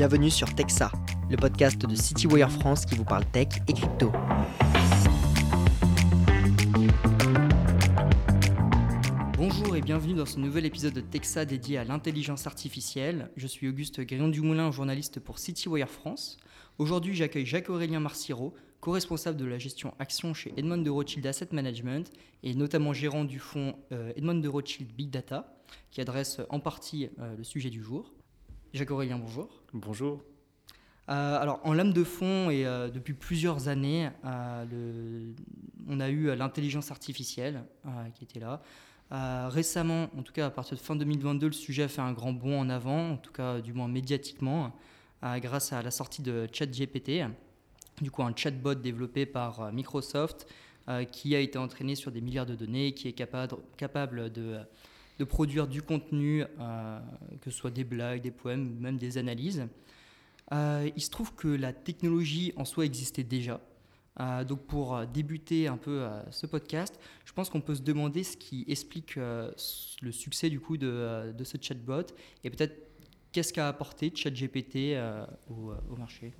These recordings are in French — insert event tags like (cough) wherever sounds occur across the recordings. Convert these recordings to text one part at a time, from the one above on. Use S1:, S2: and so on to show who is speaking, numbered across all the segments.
S1: Bienvenue sur Texa, le podcast de CityWire France qui vous parle tech et crypto. Bonjour et bienvenue dans ce nouvel épisode de Texa dédié à l'intelligence artificielle. Je suis Auguste Grillon-Dumoulin, journaliste pour CityWire France. Aujourd'hui, j'accueille Jacques-Aurélien Marciro, co-responsable de la gestion action chez Edmond de Rothschild Asset Management et notamment gérant du fonds euh, Edmond de Rothschild Big Data, qui adresse en partie euh, le sujet du jour. Jacques-Aurélien, bonjour.
S2: Bonjour.
S1: Euh, alors, en lame de fond et depuis plusieurs années, on a eu l'intelligence artificielle qui était là. récemment, en tout cas à partir de fin 2022, le sujet a fait un grand bond en avant, en tout cas du moins médiatiquement, grâce à la sortie de ChatGPT du coup un chatbot développé par euh, Microsoft euh, qui a été entraîné sur des milliards de données, qui est capable, capable de, de produire du contenu, euh, que ce soit des blagues, des poèmes même des analyses. il se trouve que la technologie en soi existait déjà. donc pour débuter un peu ce podcast, je pense qu'on peut se demander ce qui explique le succès du coup de, de ce chatbot et peut-être qu'est-ce qu'a apporté ChatGPT au, marché?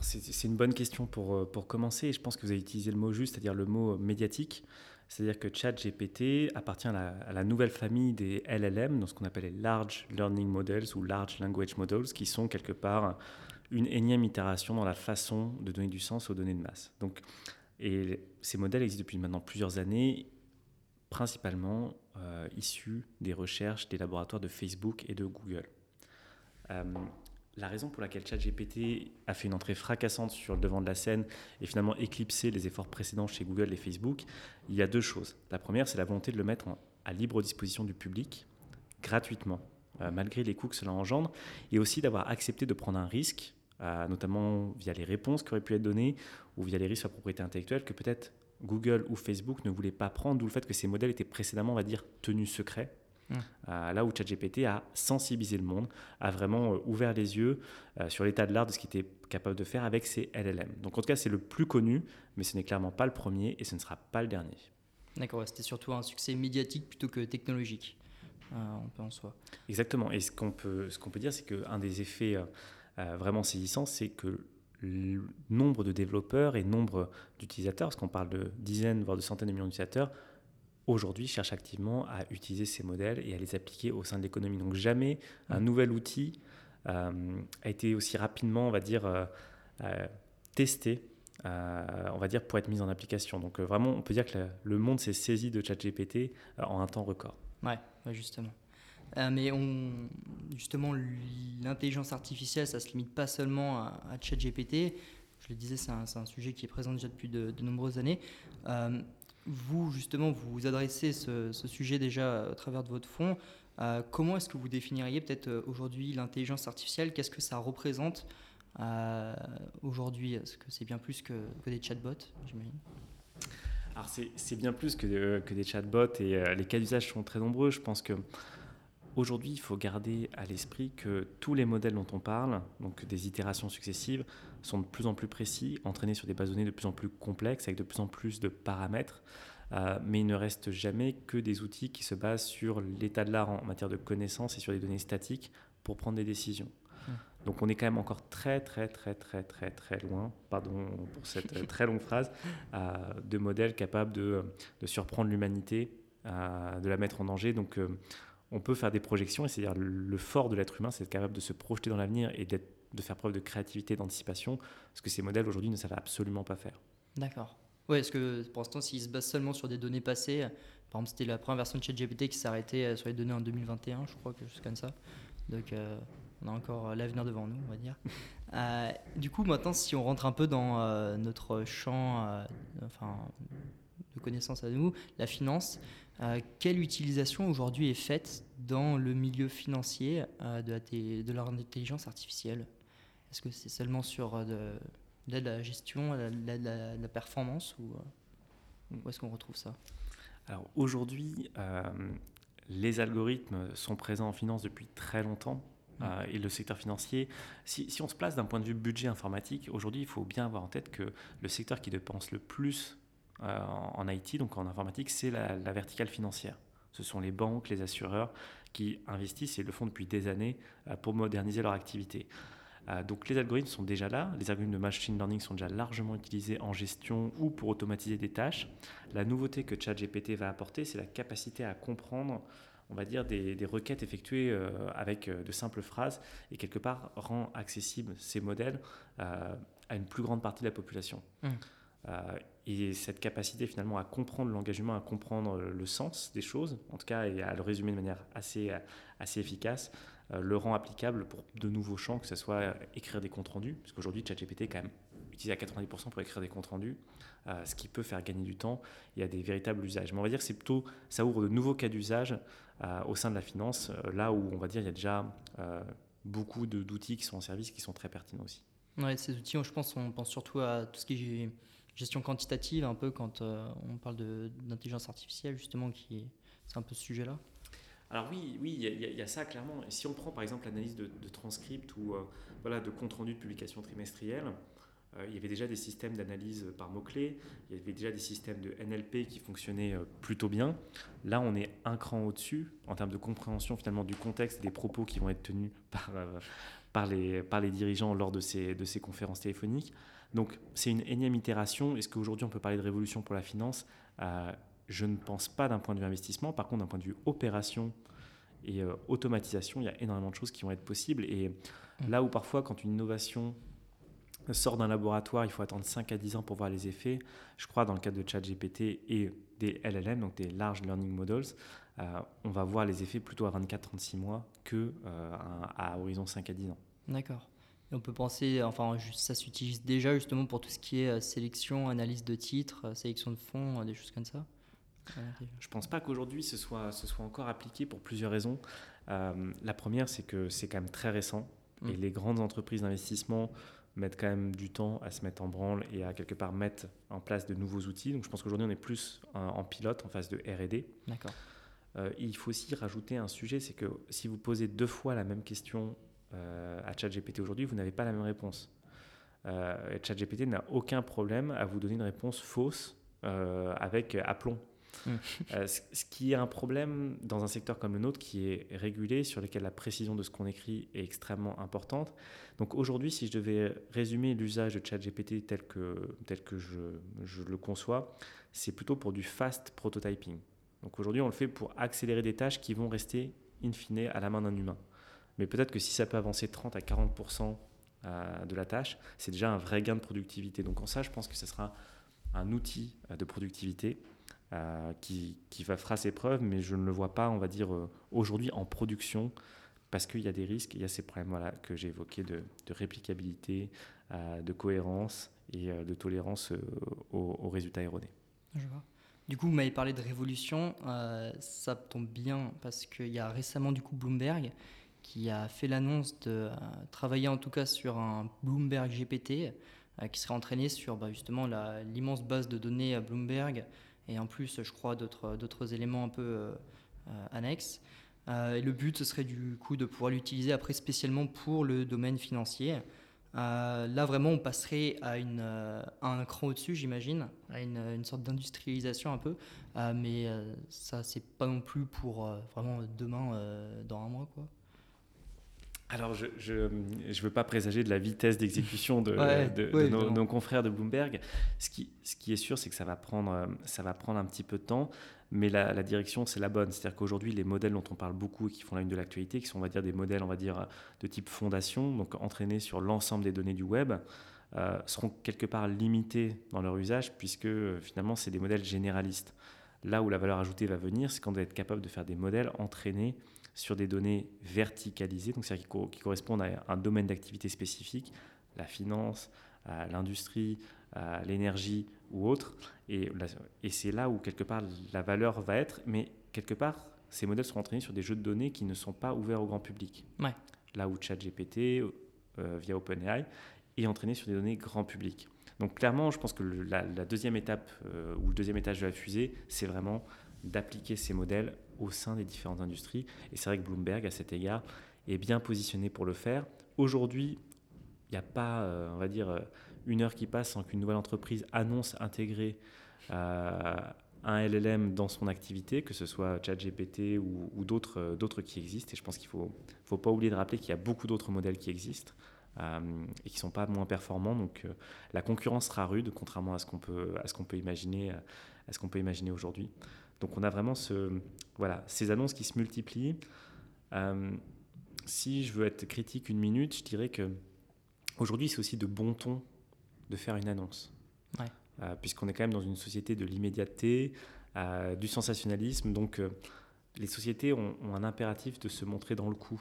S2: C'est une bonne question pour, euh, pour commencer. Je pense que vous avez utilisé le mot juste, c'est-à-dire le mot médiatique. C'est-à-dire que ChatGPT appartient à la, nouvelle famille des LLM, dans ce qu'on appelle les Large Learning Models ou Large Language Models, qui sont quelque part une énième itération dans la façon de donner du sens aux données de masse. Donc, et ces modèles existent depuis maintenant plusieurs années, principalement euh, issus des recherches des laboratoires de Facebook et de Google. Euh, la raison pour laquelle ChatGPT a fait une entrée fracassante sur le devant de la scène et finalement éclipsé les efforts précédents chez Google et Facebook, il y a deux choses. La première, c'est la volonté de le mettre à libre disposition du public, gratuitement, euh, malgré les coûts que cela engendre, et aussi d'avoir accepté de prendre un risque, euh, notamment via les réponses qui auraient pu être données ou via les risques la propriété intellectuelle que peut-être Google ou Facebook ne voulaient pas prendre, d'où le fait que ces modèles étaient précédemment, on va dire, tenus secrets Mmh. Euh, là où ChatGPT a sensibilisé le monde, a vraiment euh, ouvert les yeux euh, sur l'état de l'art de ce qu'il était capable de faire avec ses LLM. Donc en tout cas, c'est le plus connu, mais ce n'est clairement pas le premier et ce ne sera pas le dernier.
S1: D'accord, c'était surtout un succès médiatique plutôt que technologique, on peut en soi.
S2: Exactement, et ce qu'on peut, ce qu'on peut dire, c'est qu'un des effets vraiment saisissants, c'est que le nombre de développeurs et nombre d'utilisateurs, parce qu'on parle de dizaines, voire de centaines de millions d'utilisateurs, aujourd'hui cherche activement à utiliser ces modèles et à les appliquer au sein de l'économie. Donc jamais un mm. nouvel outil euh, a été aussi rapidement, on va dire, euh, euh, testé, on va dire, pour être mis en application. Donc vraiment, on peut dire que le, monde s'est saisi de ChatGPT en un temps record.
S1: Ouais, justement. mais on, justement, l'intelligence artificielle, ça ne se limite pas seulement à, ChatGPT. Je le disais, c'est un, un, sujet qui est présent déjà depuis de, de nombreuses années vous, justement, vous adressez ce, sujet déjà à travers de votre fonds. Euh, comment est-ce que vous définiriez peut-être euh, aujourd'hui l'intelligence artificielle? Qu'est-ce que ça représente euh, aujourd'hui? Est-ce que c'est bien plus que, des chatbots, j'imagine?
S2: Alors c'est bien plus que, que, des chatbots et les cas d'usage sont très nombreux. Je pense que aujourd'hui il faut garder à l'esprit que tous les modèles dont on parle, donc des itérations successives, sont de plus en plus précis, entraînés sur des bases de données de plus en plus complexes, avec de plus en plus de paramètres. Euh, mais il ne reste jamais que des outils qui se basent sur l'état de l'art en matière de connaissances et sur des données statiques pour prendre des décisions. Mmh. Donc on est quand même encore très très très très très très loin, pardon pour cette euh, très longue phrase, euh, de modèles capables de, de surprendre l'humanité, de la mettre en danger. Donc on peut faire des projections, et c'est-à-dire le fort de l'être humain, c'est d'être capable de se projeter dans l'avenir et de faire preuve de créativité, d'anticipation, ce que ces modèles aujourd'hui ne savent absolument pas faire.
S1: D'accord. Oui, est-ce que pour l'instant, s'ils se basent seulement sur des données passées, par exemple, c'était la première version de ChatGPT qui s'arrêtait euh, sur les données en 2021, je crois, que juste comme ça. Donc, euh, on a encore euh, l'avenir devant nous, on va dire. (laughs) du coup, maintenant, si on rentre un peu dans notre champ enfin, de connaissances à nous, la finance, quelle utilisation aujourd'hui est faite dans le milieu financier de, de l'intelligence artificielle? Est-ce que c'est seulement sur euh, de, la gestion, de la, performance ou euh, où est-ce qu'on retrouve ça?
S2: Alors aujourd'hui, euh, les algorithmes sont présents en finance depuis très longtemps. Mmh. et le secteur financier, si, on se place d'un point de vue budget informatique, aujourd'hui, il faut bien avoir en tête que le secteur qui dépense le plus en, IT, donc en informatique, c'est la, verticale financière. Ce sont les banques, les assureurs qui investissent et le font depuis des années pour moderniser leur activité. Donc les algorithmes sont déjà là, les algorithmes de machine learning sont déjà largement utilisés en gestion ou pour automatiser des tâches. La nouveauté que ChatGPT va apporter, c'est la capacité à comprendre on va dire, des, requêtes effectuées euh, avec euh, de simples phrases et quelque part rend accessible ces modèles euh, à une plus grande partie de la population. Mmh. Et cette capacité finalement à comprendre le langage humain, à comprendre le sens des choses, en tout cas, et à le résumer de manière assez, assez efficace, le rend applicable pour de nouveaux champs, que ce soit écrire des comptes rendus, parce qu'aujourd'hui, ChatGPT est quand même utilisé à 90% pour écrire des comptes rendus, ce qui peut faire gagner du temps. Y a des véritables usages. Mais on va dire que c'est plutôt, ça ouvre de nouveaux cas d'usage euh, au sein de la finance, euh, là où on va dire il y a déjà euh, beaucoup d'outils qui sont en service qui sont très pertinents aussi.
S1: Ouais, ces outils, je pense, on pense surtout à tout ce qui est gestion quantitative, un peu quand on parle d'intelligence artificielle, justement, qui c'est un peu ce sujet-là.
S2: Alors oui, oui, il y, a ça clairement. si on prend par exemple l'analyse de, de, transcript ou voilà, de compte rendu de publication trimestrielle, euh, il y avait déjà des systèmes d'analyse par mots-clés, il y avait déjà des systèmes de NLP qui fonctionnaient euh, plutôt bien. Là, on est un cran au-dessus en termes de compréhension finalement du contexte des propos qui vont être tenus par, euh, par, les, par les dirigeants lors de ces, de ces conférences téléphoniques. Donc c'est une énième itération. Est-ce qu'aujourd'hui on peut parler de révolution pour la finance? Je ne pense pas d'un point de vue investissement. Par contre, d'un point de vue opération et automatisation, il y a énormément de choses qui vont être possibles. Et mmh. là où parfois, quand une innovation sort d'un laboratoire, il faut attendre 5 à 10 ans pour voir les effets. Je crois dans le cadre de ChatGPT et des LLM, donc des Large Learning Models, euh, on va voir les effets plutôt à 24-36 mois que euh, à, horizon 5 à 10 ans.
S1: D'accord. Et on peut penser, enfin, ça s'utilise déjà justement pour tout ce qui est euh, sélection, analyse de titres, sélection de fonds, des choses comme ça
S2: Je ne pense pas qu'aujourd'hui ce soit, ce soit encore appliqué pour plusieurs raisons. la première, c'est que c'est quand même très récent. Et mm. les grandes entreprises d'investissement mettre quand même du temps à se mettre en branle et à quelque part mettre en place de nouveaux outils. Donc je pense qu'aujourd'hui on est plus en, pilote, en phase de R&D.
S1: D'accord.
S2: Euh, il faut aussi rajouter un sujet, c'est que si vous posez deux fois la même question euh, à ChatGPT aujourd'hui, vous n'avez pas la même réponse. Euh, ChatGPT n'a aucun problème à vous donner une réponse fausse euh, avec aplomb. Euh, ce qui est un problème dans un secteur comme le nôtre qui est régulé, sur lequel la précision de ce qu'on écrit est extrêmement importante. Donc aujourd'hui, si je devais résumer l'usage de ChatGPT tel que, tel que je, je le conçois, c'est plutôt pour du fast prototyping. Donc aujourd'hui, on le fait pour accélérer des tâches qui vont rester in fine à la main d'un humain. Mais peut-être que si ça peut avancer 30 à 40% euh, de la tâche, c'est déjà un vrai gain de productivité. Donc en ça, je pense que ce sera un outil euh, de productivité euh, qui, qui, va fera ses preuves, mais je ne le vois pas, on va dire, aujourd'hui en production, parce qu'il y a des risques, il y a ces problèmes voilà, que j'ai évoqués de, réplicabilité, euh, de cohérence et de tolérance aux, résultats erronés.
S1: Je vois. Du coup, vous m'avez parlé de révolution, ça tombe bien parce qu'il y a récemment du coup Bloomberg qui a fait l'annonce de travailler en tout cas sur un Bloomberg GPT qui serait entraîné sur bah, justement l'immense base de données Bloomberg et en plus, je crois, d'autres éléments un peu euh, euh, annexes. Euh, et le but, ce serait du coup de pouvoir l'utiliser après spécialement pour le domaine financier. là, vraiment, on passerait à, une, un cran au-dessus, j'imagine, à une, une, sorte d'industrialisation un peu. mais ça, c'est pas non plus pour vraiment demain, dans un mois, quoi.
S2: Alors, je ne veux pas présager de la vitesse d'exécution de, (laughs) nos, confrères de Bloomberg. Ce qui, ce qui est sûr, c'est que ça va, prendre, ça va prendre un petit peu de temps, mais la, direction, c'est la bonne. C'est-à-dire qu'aujourd'hui, les modèles dont on parle beaucoup et qui font la une de l'actualité, qui sont, on va dire, des modèles, on va dire, de type fondation, donc entraînés sur l'ensemble des données du web, euh, seront quelque part limités dans leur usage, puisque finalement, c'est des modèles généralistes. Là où la valeur ajoutée va venir, c'est quand on va être capable de faire des modèles entraînés sur des données verticalisées, donc c'est-à-dire qui, correspondent à un domaine d'activité spécifique, la finance, l'industrie, l'énergie ou autre. Et, et c'est là où quelque part la valeur va être, mais quelque part ces modèles sont entraînés sur des jeux de données qui ne sont pas ouverts au grand public. Là où ChatGPT, euh, via OpenAI, est entraîné sur des données grand public. Donc clairement, je pense que la, deuxième étape euh, ou le deuxième étage de la fusée, c'est vraiment d'appliquer ces modèles au sein des différentes industries. Et c'est vrai que Bloomberg, à cet égard, est bien positionné pour le faire. Aujourd'hui, il n'y a pas, euh, on va dire, euh, une heure qui passe sans qu'une nouvelle entreprise annonce intégrer euh, un LLM dans son activité, que ce soit ChatGPT ou, d'autres, d'autres qui existent. Et je pense qu'il ne faut, faut pas oublier de rappeler qu'il y a beaucoup d'autres modèles qui existent. et qui ne sont pas moins performants. Donc la concurrence sera rude, contrairement à ce qu'on peut, à ce qu'on peut imaginer, à ce qu'on peut imaginer aujourd'hui. Donc on a vraiment ce, voilà, ces annonces qui se multiplient. si je veux être critique une minute, je dirais que aujourd'hui c'est aussi de bon ton de faire une annonce. Euh, puisqu'on est quand même dans une société de l'immédiateté, euh, du sensationnalisme. Donc, euh, les sociétés ont, un impératif de se montrer dans le coup.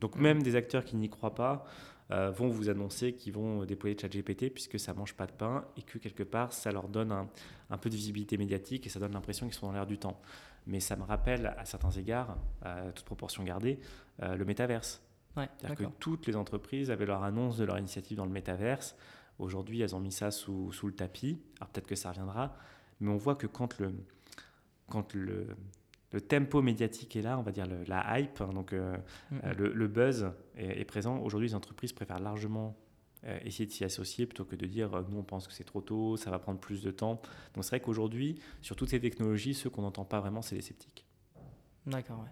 S2: Donc, même des acteurs qui n'y croient pas vont vous annoncer qu'ils vont déployer ChatGPT puisque ça mange pas de pain et que quelque part, ça leur donne un, peu de visibilité médiatique et ça donne l'impression qu'ils sont dans l'air du temps. Mais ça me rappelle, à certains égards, à toute proportion gardée, le métaverse. C'est-à-dire que toutes les entreprises avaient leur annonce de leur initiative dans le métaverse. Aujourd'hui, elles ont mis ça sous, sous le tapis. Alors peut-être que ça reviendra, mais on voit que quand le, quand le, le tempo médiatique est là, on va dire la hype, hein, donc euh, euh, le, le, buzz est, présent. Aujourd'hui, les entreprises préfèrent largement euh, essayer de s'y associer plutôt que de dire nous on pense que c'est trop tôt, ça va prendre plus de temps. Donc c'est vrai qu'aujourd'hui, sur toutes ces technologies, ceux qu'on n'entend pas vraiment, c'est les sceptiques.
S1: D'accord, ouais.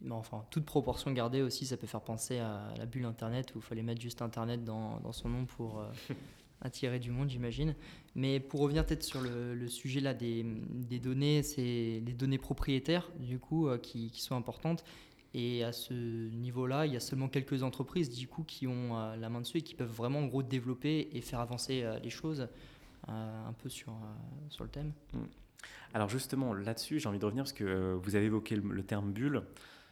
S1: Mais enfin, toute proportion gardée aussi, ça peut faire penser à la bulle Internet où il fallait mettre juste Internet dans, dans son nom pour (laughs) attirer du monde, j'imagine. Mais pour revenir peut-être sur le, sujet là des, données, c'est les données propriétaires du coup euh, qui, sont importantes. Et à ce niveau-là, il y a seulement quelques entreprises du coup qui ont euh, la main dessus et qui peuvent vraiment en gros développer et faire avancer les choses un peu sur, sur le thème. Mm.
S2: Alors justement, là-dessus, j'ai envie de revenir parce que vous avez évoqué le terme bulle.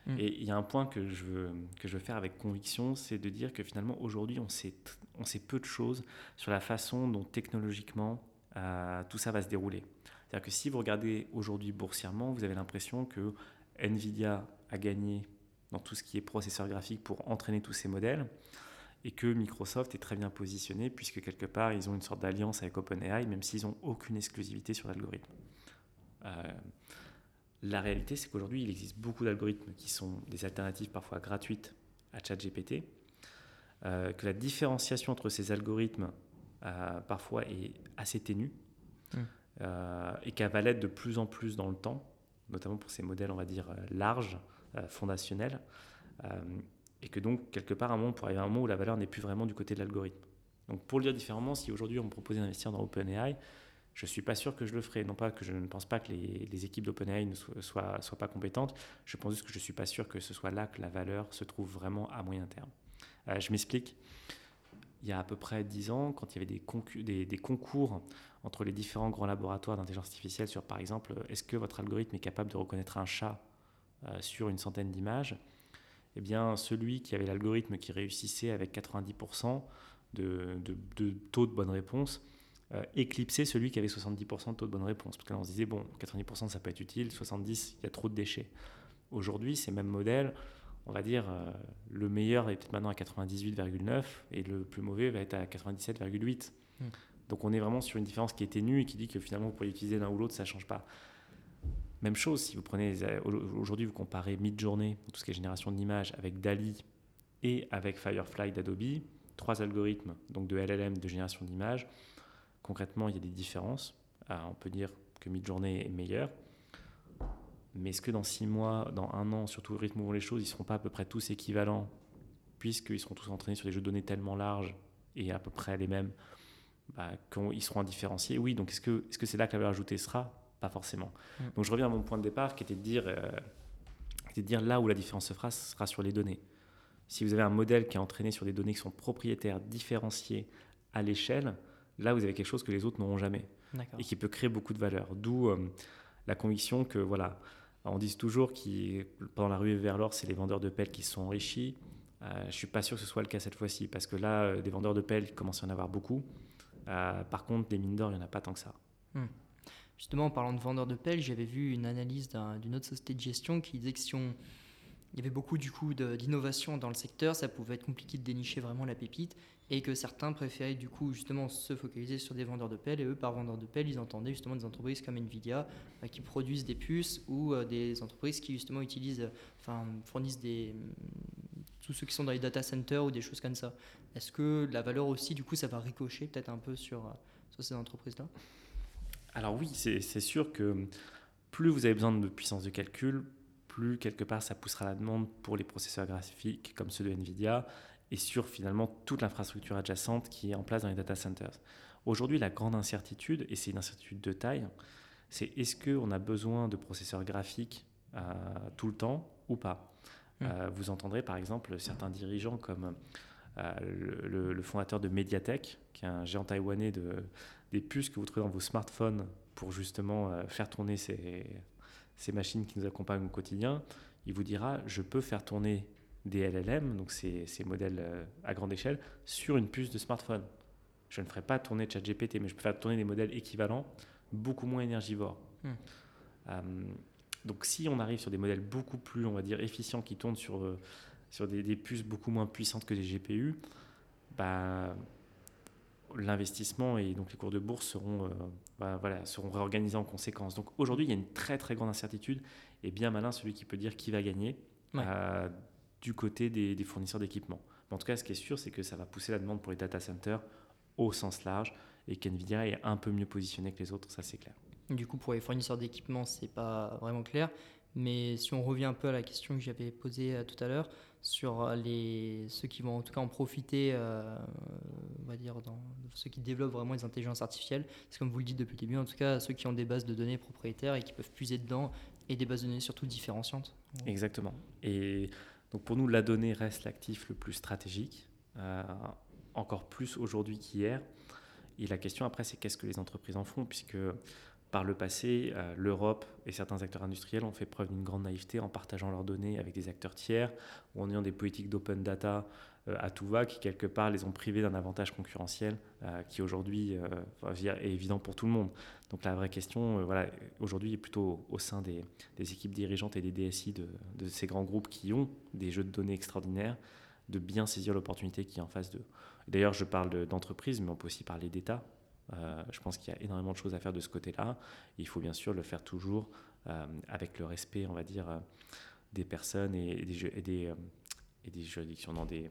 S2: Mm. Et il y a un point que je veux, que je veux faire avec conviction, c'est de dire que finalement aujourd'hui on sait, on sait peu de choses sur la façon dont technologiquement euh, tout ça va se dérouler. C'est-à-dire que si vous regardez aujourd'hui boursièrement, vous avez l'impression que Nvidia a gagné dans tout ce qui est processeur graphique pour entraîner tous ces modèles et que Microsoft est très bien positionné puisque quelque part ils ont une sorte d'alliance avec OpenAI même s'ils n'ont aucune exclusivité sur l'algorithme. Euh, la réalité, c'est qu'aujourd'hui, il existe beaucoup d'algorithmes qui sont des alternatives parfois gratuites à ChatGPT, euh, que la différenciation entre ces algorithmes euh, parfois est assez ténue hmm. euh, et qu'elle va l'être de plus en plus dans le temps, notamment pour ces modèles, on va dire, larges, fondationnels, et que donc, quelque part, à un moment, pour arriver à un moment où la valeur n'est plus vraiment du côté de l'algorithme. Donc, pour le dire différemment, si aujourd'hui on me proposait d'investir dans OpenAI, je ne suis pas sûr que je le ferai. Non pas que je ne pense pas que les, équipes d'OpenAI ne soient, pas compétentes, je pense juste que je ne suis pas sûr que ce soit là que la valeur se trouve vraiment à moyen terme. Euh, je m'explique. Il y a à peu près 10 ans, quand il y avait des, concours entre les différents grands laboratoires d'intelligence artificielle sur, par exemple, est-ce que votre algorithme est capable de reconnaître un chat euh, sur une centaine d'images? Eh bien, celui qui avait l'algorithme qui réussissait avec 90% de, de, taux de bonne réponse, euh, éclipser celui qui avait 70% de taux de bonne réponse. Parce que là, on se disait, bon, 90% ça peut être utile, 70%, il y a trop de déchets. Aujourd'hui, ces mêmes modèles, on va dire, euh, le meilleur est peut-être maintenant à 98,9 et le plus mauvais va être à 97,8. Hmm. Donc on est vraiment sur une différence qui est ténue et qui dit que finalement, vous pouvez utiliser l'un ou l'autre, ça ne change pas. Même chose, si vous prenez, aujourd'hui, vous comparez Midjourney, tout ce qui est génération d'images, avec DALI et avec Firefly d'Adobe, trois algorithmes donc de LLM de génération d'images concrètement, il y a des différences. Ah, on peut dire que Midjourney est meilleur. Mais est-ce que dans six mois, dans un an, surtout le rythme où vont les choses, ils ne seront pas à peu près tous équivalents, puisqu'ils seront tous entraînés sur des jeux de données tellement larges et à peu près les mêmes, bah, qu'ils seront indifférenciés? Oui, donc est-ce que c'est -ce là que la valeur ajoutée sera? Pas forcément. Mm. Donc je reviens à mon point de départ qui était de dire, euh, de dire là où la différence se fera, ce sera sur les données. Si vous avez un modèle qui est entraîné sur des données qui sont propriétaires, différenciées à l'échelle, Là, vous avez quelque chose que les autres n'auront jamais et qui peut créer beaucoup de valeur. D'où euh, la conviction que, voilà, on dit toujours que pendant la ruée vers l'or, c'est les vendeurs de pelles qui se sont enrichis. Euh, je ne suis pas sûr que ce soit le cas cette fois-ci parce que là, euh, des vendeurs de pelles, il commence à en avoir beaucoup. par contre, des mines d'or, il n'y en a pas tant que ça. Hmm.
S1: Justement, en parlant de vendeurs de pelles, j'avais vu une analyse d'une autre société de gestion qui disait que si on, il y avait beaucoup du coup d'innovation dans le secteur, ça pouvait être compliqué de dénicher vraiment la pépite et que certains préféraient du coup justement se focaliser sur des vendeurs de pelles et eux par vendeurs de pelles ils entendaient justement des entreprises comme Nvidia euh, qui produisent des puces ou euh, des entreprises qui justement utilisent enfin fournissent des tous ceux qui sont dans les data centers ou des choses comme ça. Est-ce que la valeur aussi du coup ça va ricocher peut-être un peu sur, euh, sur ces entreprises là
S2: Alors oui, c'est sûr que plus vous avez besoin de puissance de calcul, plus quelque part ça poussera la demande pour les processeurs graphiques comme ceux de Nvidia et sur finalement toute l'infrastructure adjacente qui est en place dans les data centers. Aujourd'hui, la grande incertitude, et c'est une incertitude de taille, c'est est-ce qu'on a besoin de processeurs graphiques euh, tout le temps ou pas? Hmm. euh, Vous entendrez par exemple certains dirigeants comme euh, le, fondateur de Mediatek, qui est un géant taïwanais de, des puces que vous trouvez dans vos smartphones pour justement faire tourner ces, ces machines qui nous accompagnent au quotidien. Il vous dira, je peux faire tourner des LLM, donc ces, ces modèles à grande échelle, sur une puce de smartphone. Je ne ferai pas tourner ChatGPT, mais je peux faire tourner des modèles équivalents, beaucoup moins énergivores. Hmm. Euh, donc si on arrive sur des modèles beaucoup plus, on va dire, efficients, qui tournent sur, euh, sur des, puces beaucoup moins puissantes que des GPU, bah, l'investissement et donc les cours de bourse seront, euh, bah, voilà, seront réorganisés en conséquence. Donc aujourd'hui, il y a une très très grande incertitude et bien malin celui qui peut dire qui va gagner du côté des, des fournisseurs d'équipements. En tout cas, ce qui est sûr, c'est que ça va pousser la demande pour les data centers au sens large et qu'NVIDIA est un peu mieux positionné que les autres, ça c'est clair.
S1: Du coup, pour les fournisseurs d'équipements, c'est pas vraiment clair. Mais si on revient un peu à la question que j'avais posée euh, tout à l'heure sur euh, les, ceux qui vont en tout cas en profiter, euh, on va dire, dans, ceux qui développent vraiment les intelligences artificielles, c'est comme vous le dites depuis le début, en tout cas ceux qui ont des bases de données propriétaires et qui peuvent puiser dedans et des bases de données surtout différenciantes.
S2: Exactement. Et donc pour nous, la donnée reste l'actif le plus stratégique encore plus aujourd'hui qu'hier. Et la question après, c'est qu'est-ce que les entreprises en font, puisque par le passé, euh, l'Europe et certains acteurs industriels ont fait preuve d'une grande naïveté en partageant leurs données avec des acteurs tiers, ou en ayant des politiques d'open data euh, à tout va, qui quelque part les ont privés d'un avantage concurrentiel euh, qui aujourd'hui est évident pour tout le monde. Donc la vraie question, voilà, aujourd'hui, est plutôt au sein des, équipes dirigeantes et des DSI de, de, ces grands groupes qui ont des jeux de données extraordinaires, de bien saisir l'opportunité qui est en face d'eux. D'ailleurs, je parle d'entreprise, mais on peut aussi parler d'État. Euh, je pense qu'il y a énormément de choses à faire de ce côté-là. Il faut bien sûr le faire toujours euh, avec le respect, on va dire, euh, des personnes et, des, et des, juridictions, non, des,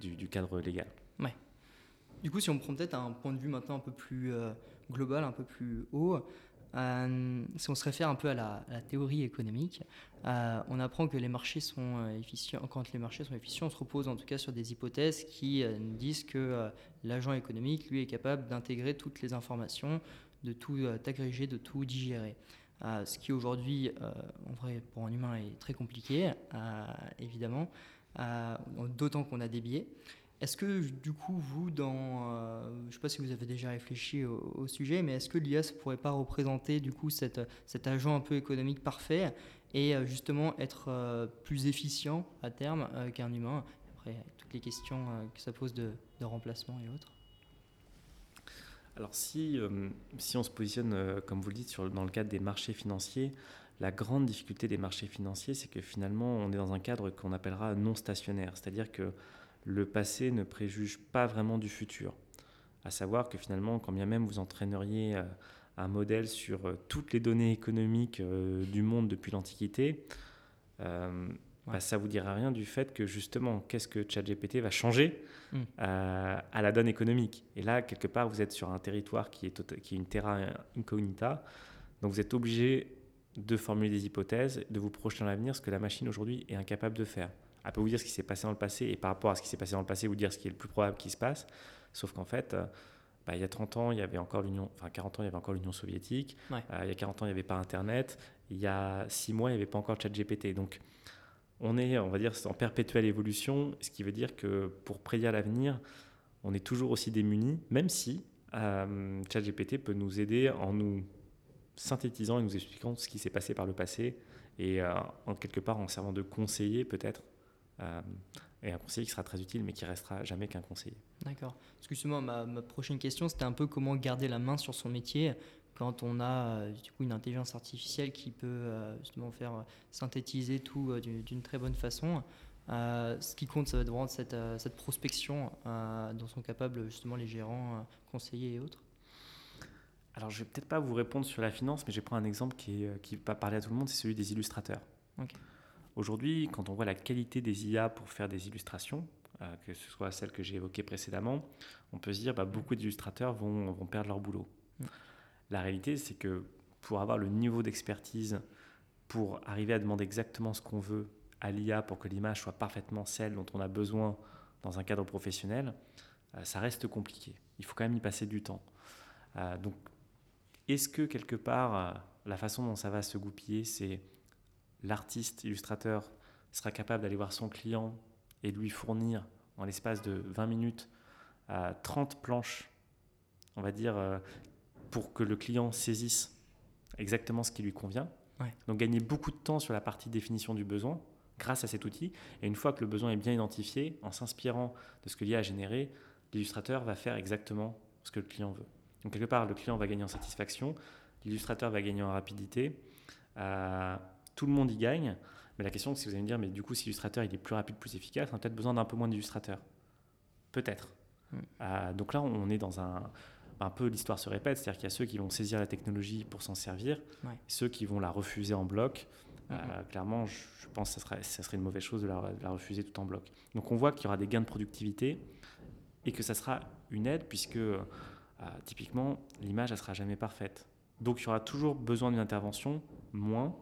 S2: du, du, cadre légal.
S1: Ouais. Du coup, si on prend peut-être un point de vue maintenant un peu plus global, un peu plus haut, euh, si on se réfère un peu à la, théorie économique, euh, on apprend que les marchés sont euh, efficients. Quand les marchés sont efficients, on se repose en tout cas sur des hypothèses qui disent que l'agent économique, lui, est capable d'intégrer toutes les informations, de tout agréger, de tout digérer. ce qui aujourd'hui, en vrai, pour un humain, est très compliqué, évidemment, d'autant qu'on a des biais. Est-ce que du coup, vous, dans, euh, je ne sais pas si vous avez déjà réfléchi au, sujet, mais est-ce que l'IA ne pourrait pas représenter du coup cet agent un peu économique parfait et euh, justement être euh, plus efficient à terme qu'un humain? Après, toutes les questions que ça pose de, remplacement et autres.
S2: Alors si, si on se positionne, comme vous le dites, dans le cadre des marchés financiers, la grande difficulté des marchés financiers, c'est que finalement, on est dans un cadre qu'on appellera non stationnaire. C'est-à-dire que le passé ne préjuge pas vraiment du futur. À savoir que finalement, quand bien même vous entraîneriez euh, un modèle sur euh, toutes les données économiques euh, du monde depuis l'Antiquité, bah, ça ne vous dira rien du fait que justement, qu'est-ce que ChatGPT va changer hmm. à la donne économique. Et là, quelque part, vous êtes sur un territoire qui est, qui est une terra incognita, donc vous êtes obligé de formuler des hypothèses, de vous projeter dans l'avenir, ce que la machine aujourd'hui est incapable de faire elle peut vous dire ce qui s'est passé dans le passé et par rapport à ce qui s'est passé dans le passé, vous dire ce qui est le plus probable qui se passe. Sauf qu'en fait, euh, bah, il y a 30 ans, il y avait encore l'Union, enfin 40 ans, il y avait encore l'Union soviétique. Euh, il y a 40 ans, il n'y avait pas Internet. Il y a 6 mois, il n'y avait pas encore ChatGPT. Donc, on est, on va dire, en perpétuelle évolution, ce qui veut dire que pour prédire l'avenir, on est toujours aussi démunis, même si euh, ChatGPT peut nous aider en nous synthétisant et nous expliquant ce qui s'est passé par le passé et en quelque part en servant de conseiller peut-être euh, et un conseiller qui sera très utile, mais qui restera jamais qu'un conseiller.
S1: D'accord. Justement, ma, prochaine question, c'était un peu comment garder la main sur son métier quand on a euh, du coup une intelligence artificielle qui peut euh, justement faire synthétiser tout d'une très bonne façon. ce qui compte, ça va être vraiment cette, cette prospection dont sont capables justement les gérants, conseillers et autres.
S2: Alors, je vais peut-être pas vous répondre sur la finance, mais je vais prendre un exemple qui, est, qui va parler à tout le monde, c'est celui des illustrateurs. Ok. Aujourd'hui, quand on voit la qualité des IA pour faire des illustrations, euh, que ce soit celles que j'ai évoquées précédemment, on peut se dire que bah, beaucoup d'illustrateurs vont, vont, perdre leur boulot. Mm. la réalité, c'est que pour avoir le niveau d'expertise, pour arriver à demander exactement ce qu'on veut à l'IA pour que l'image soit parfaitement celle dont on a besoin dans un cadre professionnel, euh, ça reste compliqué. Il faut quand même y passer du temps. Euh, donc, est-ce que quelque part, la façon dont ça va se goupiller, c'est l'artiste illustrateur sera capable d'aller voir son client et lui fournir en l'espace de 20 minutes 30 planches, on va dire, pour que le client saisisse exactement ce qui lui convient. Donc gagner beaucoup de temps sur la partie définition du besoin grâce à cet outil. Et une fois que le besoin est bien identifié, en s'inspirant de ce que l'IA a généré, l'illustrateur va faire exactement ce que le client veut. Donc quelque part, le client va gagner en satisfaction, l'illustrateur va gagner en rapidité, euh, tout le monde y gagne. Mais la question, c'est si vous allez me dire, mais du coup, si l'illustrateur il est plus rapide, plus efficace, on a peut-être besoin d'un peu moins d'illustrateurs. Peut-être. Hmm. Euh, donc là, on est dans un, un peu l'histoire se répète, c'est-à-dire qu'il y a ceux qui vont saisir la technologie pour s'en servir, ceux qui vont la refuser en bloc. Euh, mm-hmm. clairement, je, pense que ça serait, ça serait une mauvaise chose de la, refuser tout en bloc. Donc on voit qu'il y aura des gains de productivité et que ça sera une aide puisque euh, typiquement l'image ne sera jamais parfaite. Donc il y aura toujours besoin d'une intervention, moins.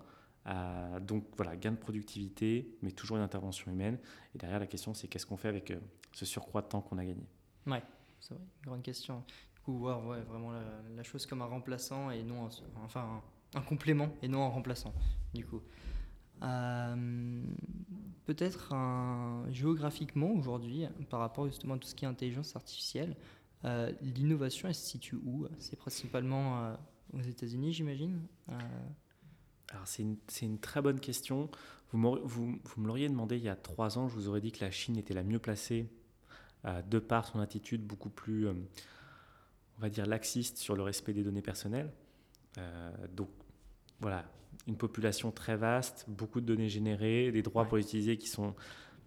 S2: Euh, donc voilà, gain de productivité, mais toujours une intervention humaine. Et derrière, la question, c'est qu'est-ce qu'on fait avec ce surcroît de temps qu'on a gagné?
S1: Ouais, c'est vrai, grande question coup, voir vraiment la, chose comme un remplaçant et non un, enfin un, complément et non un remplaçant du coup. Euh, peut-être géographiquement aujourd'hui, par rapport justement à tout ce qui est intelligence artificielle, euh, l'innovation elle se situe où? C'est principalement euh, aux États-Unis, j'imagine?
S2: Alors c'est une, une, très bonne question. Vous, vous, vous me l'auriez demandé il y a trois ans, je vous aurais dit que la Chine était la mieux placée de par son attitude beaucoup plus on va dire, laxiste sur le respect des données personnelles. Euh, donc, voilà, une population très vaste, beaucoup de données générées, des droits pour utiliser qui sont,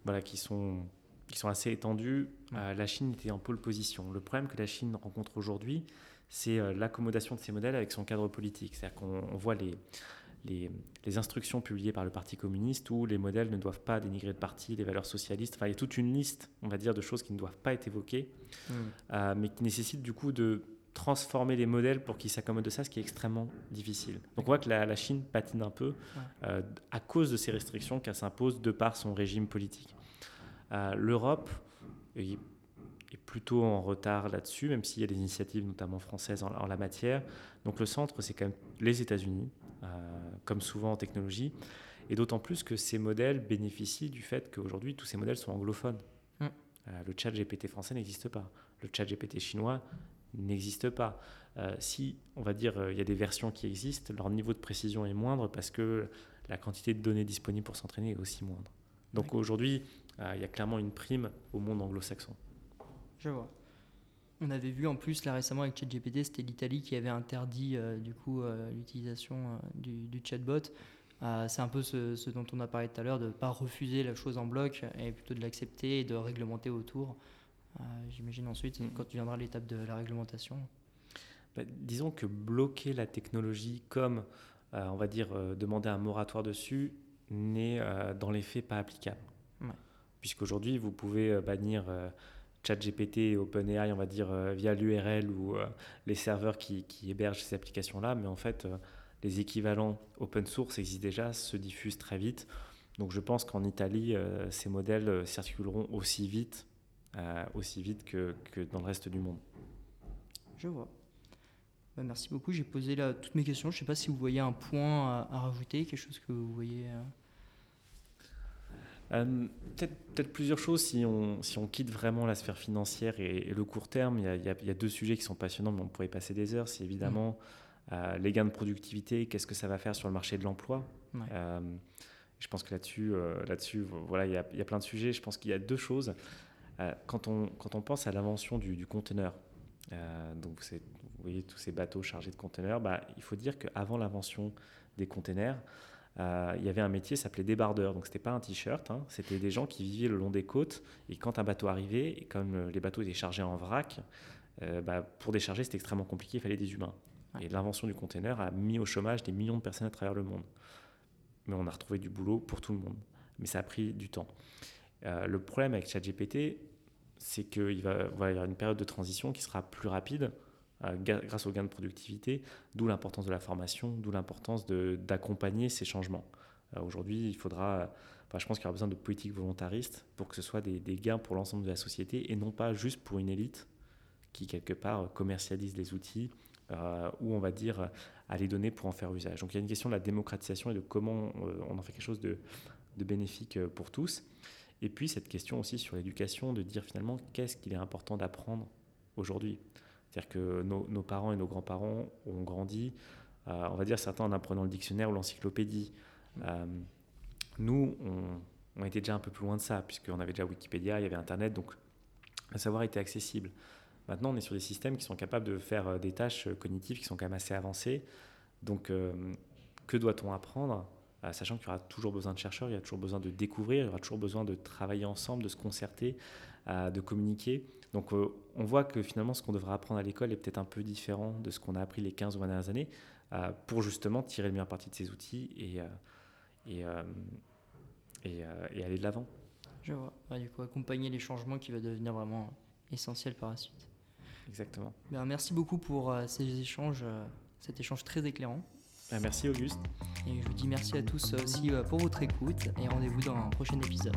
S2: voilà, qui sont, qui sont assez étendus. Euh, la Chine était en pole position. Le problème que la Chine rencontre aujourd'hui, c'est euh, l'accommodation de ces modèles avec son cadre politique. C'est-à-dire qu'on voit les, les, les, instructions publiées par le Parti communiste où les modèles ne doivent pas dénigrer de parti, les valeurs socialistes. Enfin, il y a toute une liste, on va dire, de choses qui ne doivent pas être évoquées, mmh. mais qui nécessitent du coup de transformer les modèles pour qu'ils s'accommodent de ça, ce qui est extrêmement difficile. Donc on voit que la, Chine patine un peu euh, à cause de ces restrictions qu'elle s'impose de par son régime politique. Euh, L'Europe est, plutôt en retard là-dessus, même s'il y a des initiatives notamment françaises en, la matière. Donc le centre, c'est quand même les États-Unis, euh, comme souvent en technologie, et d'autant plus que ces modèles bénéficient du fait qu'aujourd'hui, tous ces modèles sont anglophones. Mm. le chat GPT français n'existe pas. Le chat GPT chinois n'existe pas. Euh, si, on va dire, euh, il y a des versions qui existent, leur niveau de précision est moindre parce que la quantité de données disponibles pour s'entraîner est aussi moindre. Donc aujourd'hui, euh, il y a clairement une prime au monde anglo-saxon.
S1: Je vois. On avait vu en plus là récemment avec ChatGPT, c'était l'Italie qui avait interdit du coup l'utilisation du, chatbot. c'est un peu ce, ce, dont on a parlé tout à l'heure, de ne pas refuser la chose en bloc et plutôt de l'accepter et de réglementer autour. Euh, j'imagine ensuite, mm. quand tu viendras à l'étape de la réglementation.
S2: Bah, disons que bloquer la technologie comme, euh, on va dire, euh, demander un moratoire dessus, n'est dans les faits pas applicable. Puisqu'aujourd'hui, vous pouvez bannir ChatGPT et OpenAI, on va dire, via l'URL ou les serveurs qui, hébergent ces applications-là, mais en fait, les équivalents open source existent déjà, se diffusent très vite. Donc je pense qu'en Italie, ces modèles circuleront aussi vite euh, aussi vite que, que, dans le reste du monde.
S1: Je vois. Bah, merci beaucoup. J'ai posé là toutes mes questions. Je ne sais pas si vous voyez un point à, rajouter, quelque chose que vous voyez. Euh.
S2: Euh, peut-être, peut plusieurs choses si on, si on quitte vraiment la sphère financière et, le court terme. Il y, a, il, y a, deux sujets qui sont passionnants, mais on pourrait passer des heures. C'est évidemment mm. les gains de productivité, qu'est-ce que ça va faire sur le marché de l'emploi? je pense que là-dessus, là-dessus voilà, il y, a, il y, a, plein de sujets. Je pense qu'il y a deux choses. Euh, quand, on, quand on pense à l'invention du, du conteneur, euh, donc vous voyez tous ces bateaux chargés de conteneurs, bah, il faut dire qu'avant l'invention des conteneurs, euh, il y avait un métier qui s'appelait débardeur. Donc, ce n'était pas un t-shirt, hein, c'était des gens qui vivaient le long des côtes. Et quand un bateau arrivait, et comme les bateaux étaient chargés en vrac, bah, pour décharger, c'était extrêmement compliqué, il fallait des humains. Et l'invention du conteneur a mis au chômage des millions de personnes à travers le monde. Mais on a retrouvé du boulot pour tout le monde. Mais ça a pris du temps. Euh, le problème avec ChatGPT, c'est qu'il va, y avoir une période de transition qui sera plus rapide grâce aux gains de productivité, d'où l'importance de la formation, d'où l'importance d'accompagner ces changements. Aujourd'hui, il faudra, je pense qu'il y aura besoin de politiques volontaristes pour que ce soit des, gains pour l'ensemble de la société et non pas juste pour une élite qui, quelque part, commercialise les outils euh, ou on va dire à les donner pour en faire usage. Donc il y a une question de la démocratisation et de comment euh, on en fait quelque chose de, bénéfique euh, pour tous. Et puis cette question aussi sur l'éducation, de dire finalement qu'est-ce qu'il est important d'apprendre aujourd'hui? C'est-à-dire que nos, parents et nos grands-parents ont grandi, on va dire certains en apprenant le dictionnaire ou l'encyclopédie. nous, on, était déjà un peu plus loin de ça, puisqu'on avait déjà Wikipédia, il y avait Internet, donc le savoir était accessible. Maintenant, on est sur des systèmes qui sont capables de faire euh, des tâches euh, cognitives qui sont quand même assez avancées. Donc, euh, que doit-on apprendre? Sachant qu'il y aura toujours besoin de chercheurs, il y a toujours besoin de découvrir, il y aura toujours besoin de travailler ensemble, de se concerter, de communiquer. Donc, on voit que finalement, ce qu'on devrait apprendre à l'école est peut-être un peu différent de ce qu'on a appris les 15 ou 20 dernières années pour justement tirer le meilleur parti de ces outils et, et, et, aller de l'avant.
S1: Je vois. du coup, accompagner les changements qui va devenir vraiment essentiel par la suite.
S2: Exactement.
S1: Ben, merci beaucoup pour euh, ces échanges, euh, cet échange très éclairant.
S2: Ben, merci Auguste.
S1: Et je vous dis merci à tous aussi euh, pour votre écoute et rendez-vous dans un prochain épisode.